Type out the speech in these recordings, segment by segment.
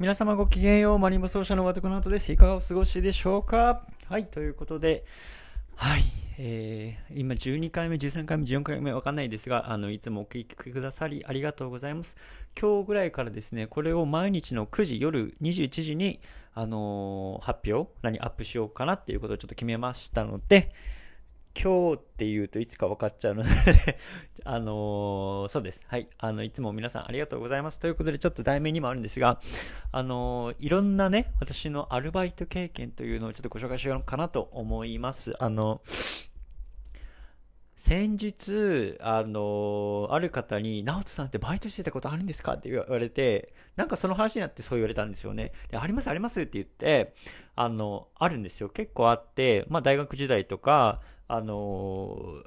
皆様ごきげんよう、マリンバ奏者の渡の後です。いかがお過ごしでしょうか？はい、ということで、はい、えー、今12回目、13回目、14回目わかんないですが、あの、いつもお聞きくださりありがとうございます。今日ぐらいからですね、これを毎日の9時、夜21時に、あのー、発表、何アップしようかなっていうことをちょっと決めましたので、今日って言うといつか分かっちゃうので あのー、そうです。はい。あの、いつも皆さんありがとうございます。ということで、ちょっと題名にもあるんですが、あのー、いろんなね、私のアルバイト経験というのをちょっとご紹介しようかなと思います。あの、先日、あのある方に、直人さんってバイトしてたことあるんですか？って言われて、なんかその話になってそう言われたんですよね。で、あります、ありますって言って、あの、あるんですよ。結構あって、まあ大学時代とか、あの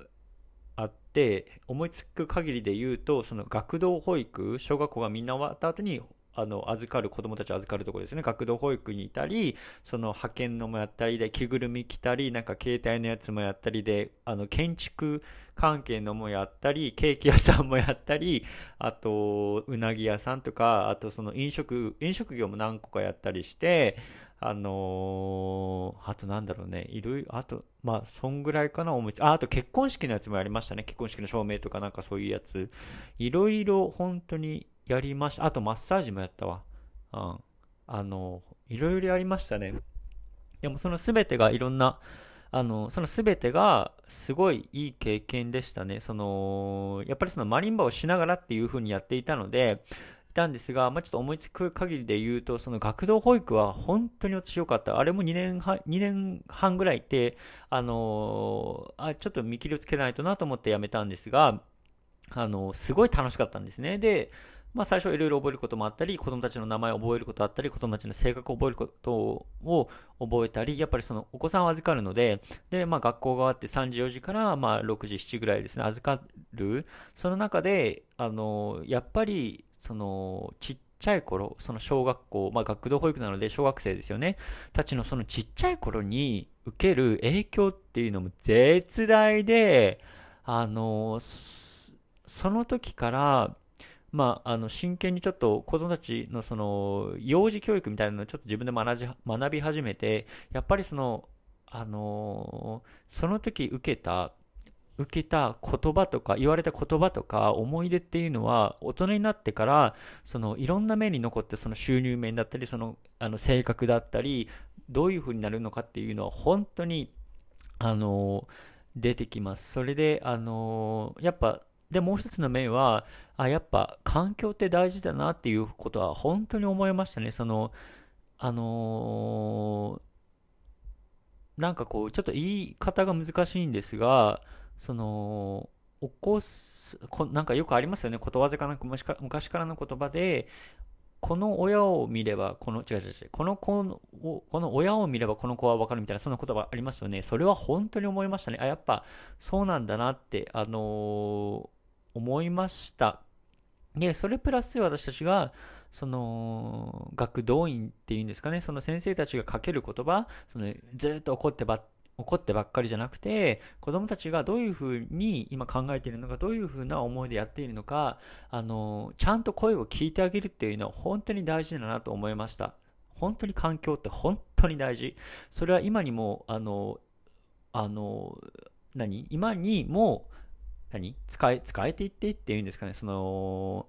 あって、思いつく限りで言うと、その学童保育、小学校がみんな終わった後にあの預かる子供たち預かるところですね学童保育にいたりその派遣のもやったりで着ぐるみ着たりなんか携帯のやつもやったりであの建築関係のもやったりケーキ屋さんもやったりあとうなぎ屋さんとかあとその飲食飲食業も何個かやったりしてあのー、あとなんだろうね、いろいろ、あと、まあ、そんぐらいかな、思いつあ、あと結婚式のやつもやりましたね。結婚式の証明とかなんかそういうやつ。いろいろ本当にやりました。あとマッサージもやったわ。うん。あの、いろいろやりましたね。でもその全てがいろんな、あの、その全てがすごいいい経験でしたね。その、やっぱりそのマリンバをしながらっていう風にやっていたので、いたんですが、まあ、ちょっと思いつく限りで言うと、その学童保育は本当に私良かった。あれも2年半、2年半ぐらいいて、あのあ、ちょっと見切りをつけないとなと思ってやめたんですが、あのすごい楽しかったんですね。で、まあ、最初いろいろ覚えることもあったり、子供たちの名前を覚えることあったり、子供たちの性格を覚えることを覚えたり、やっぱりそのお子さんを預かるので、で、まあ、学校があって3時、4時からまあ6時、7時ぐらいですね、預かる。その中で、あの、やっぱり、その、ちっちゃい頃、その小学校、まあ、学童保育なので小学生ですよね、たちのそのちっちゃい頃に受ける影響っていうのも絶大で、あの、その時から、まあ、あの真剣にちょっと子供たちのその幼児教育みたいなのをちょっと自分で学び始めて、やっぱりその、あのその時受けた、受けた言葉とか、言われた言葉とか、思い出っていうのは、大人になってから、そのいろんな面に残って、その収入面だったり、そのあの性格だったり、どういう風になるのかっていうのは、本当に、あの出てきます。それで、あのやっぱで、もう一つの面は、あ、やっぱ環境って大事だなっていうことは本当に思いましたね。その、あのー、なんかこう、ちょっと言い方が難しいんですが、その、起こす、こなんかよくありますよね。ことわざかなく昔からの言葉で、この親を見れば、この、違う違う違う、この子の、この親を見ればこの子はわかるみたいな、そんな言葉ありますよね。それは本当に思いましたね。あ、やっぱそうなんだなって、あのー思いました。で、それプラス私たちが、その、学童員っていうんですかね、その先生たちがかける言葉、そのずっと怒ってば怒ってばっかりじゃなくて、子供たちがどういうふうに今考えているのか、どういうふうな思いでやっているのか、あの、ちゃんと声を聞いてあげるっていうのは本当に大事だなと思いました。本当に環境って本当に大事。それは今にも、あの、あの、何？今にも、何？使え、使えていっていっていうんですかね、その、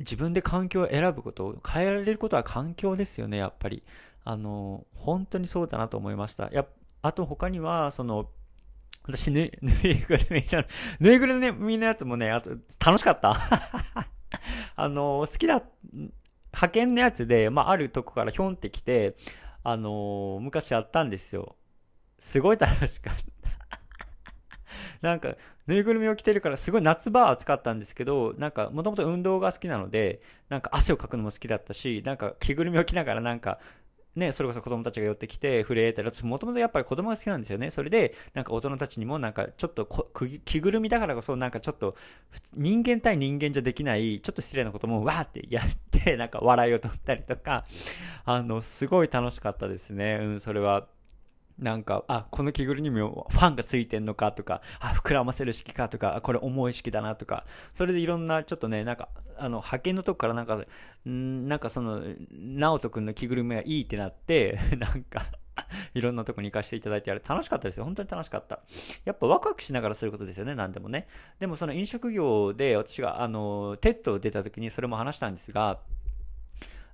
自分で環境を選ぶこと、変えられることは環境ですよね、やっぱり。あの、本当にそうだなと思いました。やあと他には、その、私、ぬ、ぬいぐるみの、ぬいぐるみのやつもね、あと、楽しかった あの、好きだ、派遣のやつで、まあ、あるとこからひょんってきて、あの、昔やったんですよ。すごい楽しかった。なんか、ぬいぐるみを着てるからすごい夏場は暑かったんですけど、なんかもともと運動が好きなので、なんか汗をかくのも好きだったし、なんか着ぐるみを着ながらなんか、ね、それこそ子供たちが寄ってきて触れたり、私もともとやっぱり子供が好きなんですよね。それで、なんか大人たちにもなんかちょっと着ぐるみだからこそなんかちょっと人間対人間じゃできないちょっと失礼なこともわーってやって、なんか笑いを取ったりとか、あの、すごい楽しかったですね。うん、それは。なんか、あ、この着ぐるみもファンがついてんのかとか、あ、膨らませる式かとか、これ重い式だなとか、それでいろんな、ちょっとね、なんか、あの、派遣のとこからなんか、んなんかその、直人くんの着ぐるみがいいってなって、なんかいろんなとこに行かせていただいて、あれ楽しかったですよ。本当に楽しかった。やっぱワクワクしながらすることですよね、何でもね。でもその飲食業で私が、あの、 TED を出た時にそれも話したんですが、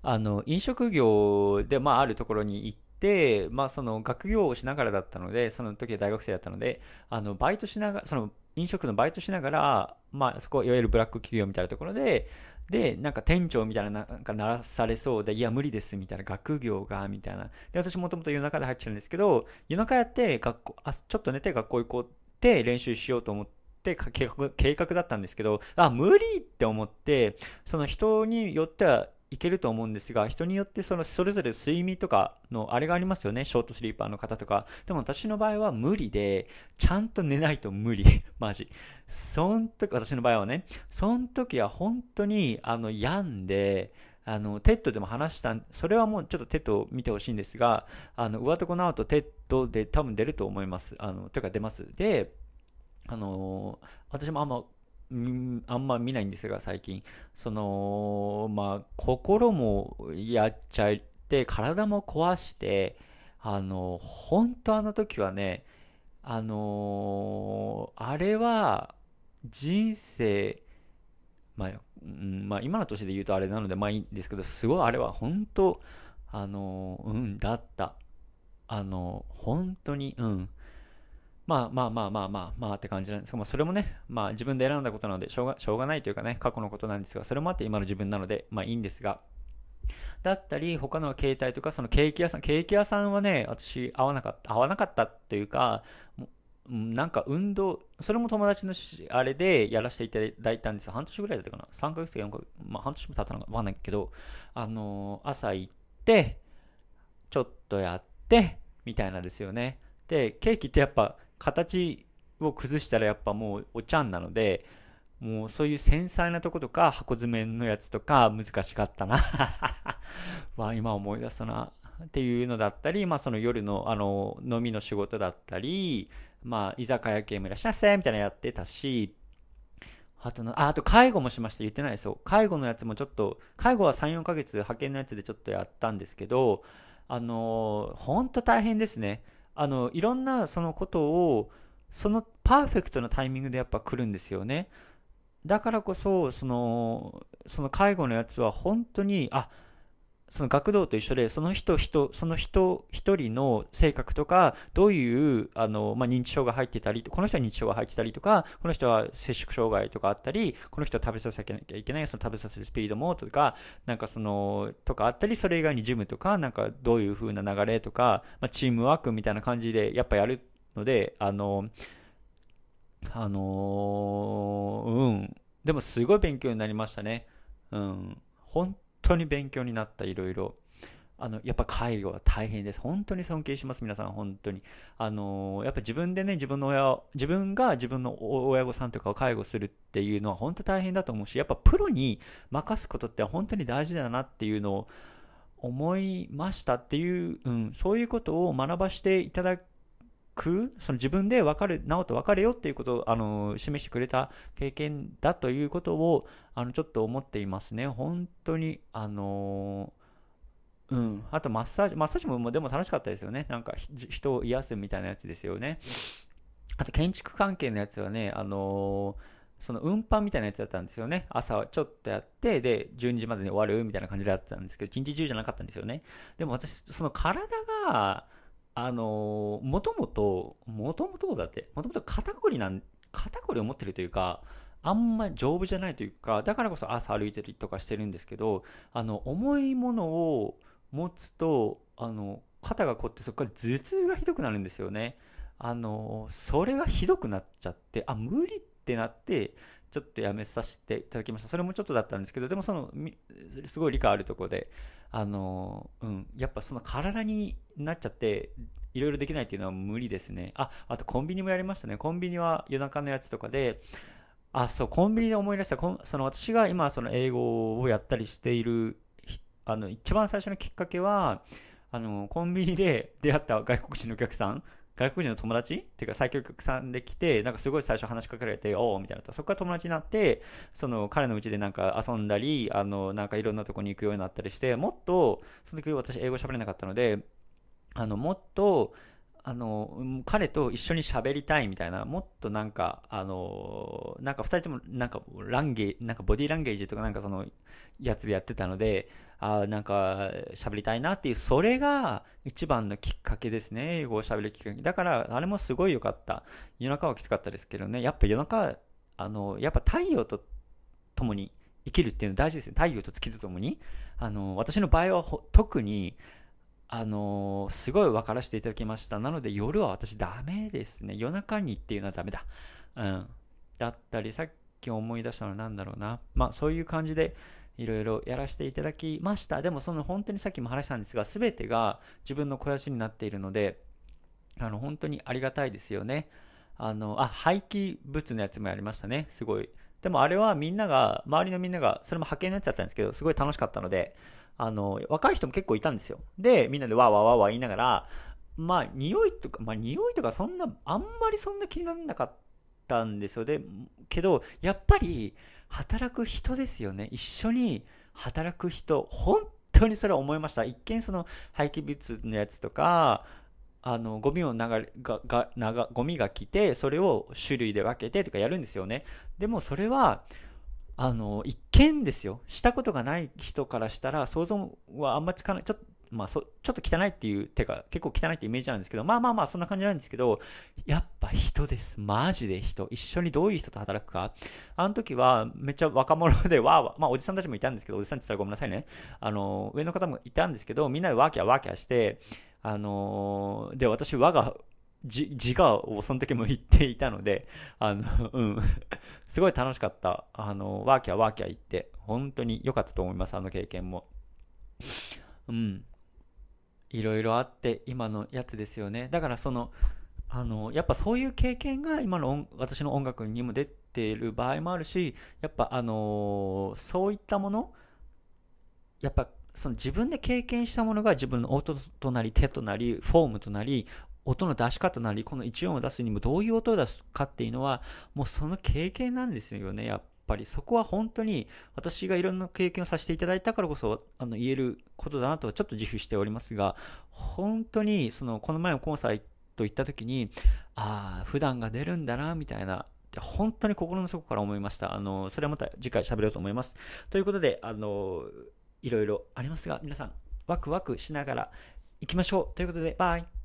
あの、飲食業で、まあ、あるところに行って、でまあ、その学業をしながらだったので、その時は大学生だったので、あの、バイトしながら、その、飲食のバイトしながら、まあ、そこ、いわゆるブラック企業みたいなところで、で、なんか店長みたいな、なんかならされそうで、いや、無理です、みたいな、学業が、みたいな。で、私もともと夜中で入ってたんですけど、夜中やって、学校、あ、ちょっと寝て学校行こうって練習しようと思って、計画計画だったんですけど、あ、無理って思って、その人によってはいけると思うんですが、人によってそのそれぞれ睡眠とかのあれがありますよね。ショートスリーパーの方とか。でも私の場合は無理で、ちゃんと寝ないと無理。マジ。そん時、私の場合はね、そん時は本当に、あの、病んで、あの、 TED でも話した、それはもうちょっと TED を見てほしいんですが、あの、上床直人 TED で多分出ると思います。あの、というか出ます。で、あの私もあんまあんま見ないんですが、最近。その、まあ、心もやっちゃって、体も壊して、あの、本当あの時はね、あのあれは、人生、まあ、うん、まあ、今の年で言うとあれなので、まあいいんですけど、すごいあれは本当、あのうん、だった。あの、本当に、うん。まあまあまあまあまあまあって感じなんですが、まあ、それもね、まあ自分で選んだことなのでしょうが、しょうがないというかね、過去のことなんですが、それもあって今の自分なので、まあいいんですが、だったり、他の携帯とか、そのケーキ屋さん、ケーキ屋さんはね、私、合わなかった、合わなかったというか、なんか運動、それも友達のあれでやらせていただいたんですよ。半年ぐらいだったかな？3ヶ月か4ヶ月、まあ半年も経ったのかわかんないけど、あのー、朝行って、ちょっとやって、みたいなですよね。で、ケーキってやっぱ形を崩したらやっぱもうおちゃんなので、もうそういう繊細なとことか箱詰めのやつとか難しかったな まあ今思い出すな。っていうのだったり、まあその夜のあの飲みの仕事だったり、まあ居酒屋系もいらっしゃいませみたいなやってたし、あとあ、あと介護もしました。言ってないですよ。介護のやつもちょっと、介護は3、4ヶ月派遣のやつでちょっとやったんですけど、あのー、ほんと大変ですね。あのいろんなそのことをそのパーフェクトなタイミングでやっぱ来るんですよね。だからこそそのその介護のやつは本当にあっその学童と一緒で、その人人、その人一人の性格とか、どういう、あの、まあ、認知症が入ってたり、この人は認知症が入ってたりとか、この人は摂食障害とかあったり、この人は食べさせなきゃいけない、その食べさせるスピードもとか、なんかその、とかあったり、それ以外にジムとか、なんかどういう風な流れとか、まあ、チームワークみたいな感じでやっぱやるので、あの、あのうん。でもすごい勉強になりましたね。うん。本当に勉強になった、いろいろ。あの、やっぱ介護は大変です。本当に尊敬します、皆さん、本当に。あのやっぱ自分でね、自分の親自分が自分の親御さんとかを介護するっていうのは本当大変だと思うし、やっぱプロに任すことって本当に大事だなっていうのを思いましたっていう、うん、そういうことを学ばせていただく、その自分で分かる、直人分かれよっていうことを、あの、示してくれた経験だということを、あの、ちょっと思っていますね。本当に、あのうん。あと、マッサージ、マッサージもでも楽しかったですよね。なんか、人を癒すみたいなやつですよね。あと、建築関係のやつはね、あのその運搬みたいなやつだったんですよね。朝ちょっとやって、で、12時までに終わるみたいな感じでやったんですけど、一日中じゃなかったんですよね。でも私、その体が、あのもともと、もともとだって、もともと肩こりなん、肩こりを持ってるというか、あんまり丈夫じゃないというか、だからこそ朝歩いてるとかしてるんですけど、あの、重いものを持つと、あの、肩がこってそこから頭痛がひどくなるんですよね。あの、それがひどくなっちゃって、あ、無理ってなって、ちょっとやめさせていただきました。それもちょっとだったんですけど、でもその、すごい理解あるところで、あの、うん、やっぱその体になっちゃって、いろいろできないっていうのは無理ですね。あ、あとコンビニもやりましたね。コンビニは夜中のやつとかで、あ、そう、コンビニで思い出した。その私が今その英語をやったりしている、あの、一番最初のきっかけは、あの、コンビニで出会った外国人のお客さん、外国人の友達？っていうか最強局さんで来て、なんかすごい最初話しかけられて、おおみたいな。そこから友達になって、その彼の家でなんか遊んだり、あの、なんかいろんなとこに行くようになったりして、もっと、その時私英語喋れなかったので、あの、もっと、あの、彼と一緒に喋りたいみたいな、もっとなんか、あの、なんか二人ともなんかランゲなんかボディーランゲージとかなんかそのやつでやってたので、あなんか喋りたいなっていう、それが一番のきっかけですね。英語を喋るきっかけ。だから、あれもすごい良かった。夜中はきつかったですけどね、やっぱ夜中、あの、やっぱ太陽と共に生きるっていうの大事ですね。太陽と月と共に。あの、私の場合は特に、あのー、すごい分からせていただきました。なので夜は私ダメですね。夜中にっていうのはダメだ。うん。だったり、さっき思い出したのは何だろうな。まあそういう感じでいろいろやらせていただきました。でもその本当にさっきも話したんですが、全てが自分の肥やしになっているので、あの本当にありがたいですよね。あの、あ、廃棄物のやつもやりましたね。すごい。でもあれはみんなが、周りのみんなが、それも派遣のやつだったんですけど、すごい楽しかったので、あの、若い人も結構いたんですよ。で、みんなでわーわーわー言いながら、まあ、匂いとか、まあ、匂いとかそんな、あんまりそんな気にならなかったんですよ。で、けど、やっぱり、働く人ですよね。一緒に働く人、本当にそれは思いました。一見その廃棄物のやつとか、あの、ゴミを流れ、が、が、が、ゴミが来て、それを種類で分けてとかやるんですよね。でもそれは、あの、一見ですよ。したことがない人からしたら、想像はあんまつかない。ちょっと、まあそ、ちょっと汚いっていう手が、結構汚いってイメージなんですけど、まあまあまあ、そんな感じなんですけど、やっぱ人です。マジで人。一緒にどういう人と働くか。あの時は、めっちゃ若者で、わーわまあ、おじさんたちもいたんですけど、おじさんって言ったらごめんなさいね。あの、上の方もいたんですけど、みんなでワーキャーワーキャーして、あので、私、我がじ自我をその時も言っていたので、あの、うん、すごい楽しかった。あの、ワーキャーワーキャー言って、本当に良かったと思います、あの経験も。うん。いろいろあって、今のやつですよね。だからその、あの、やっぱそういう経験が今の私の音楽にも出ている場合もあるし、やっぱあのそういったもの、やっぱその自分で経験したものが自分の音となり手となりフォームとなり音の出し方なり、この1音を出すにもどういう音を出すかっていうのは、もうその経験なんですよね、やっぱり。そこは本当に私がいろんな経験をさせていただいたからこそ、あの、言えることだなとちょっと自負しておりますが、本当に、その、この前のコンサート行った時に、ああ、普段が出るんだな、みたいな。本当に心の底から思いました。あの、それはまた次回喋ろうと思います。ということで、あの、いろいろありますが、皆さん、ワクワクしながら行きましょう。ということで、バイ。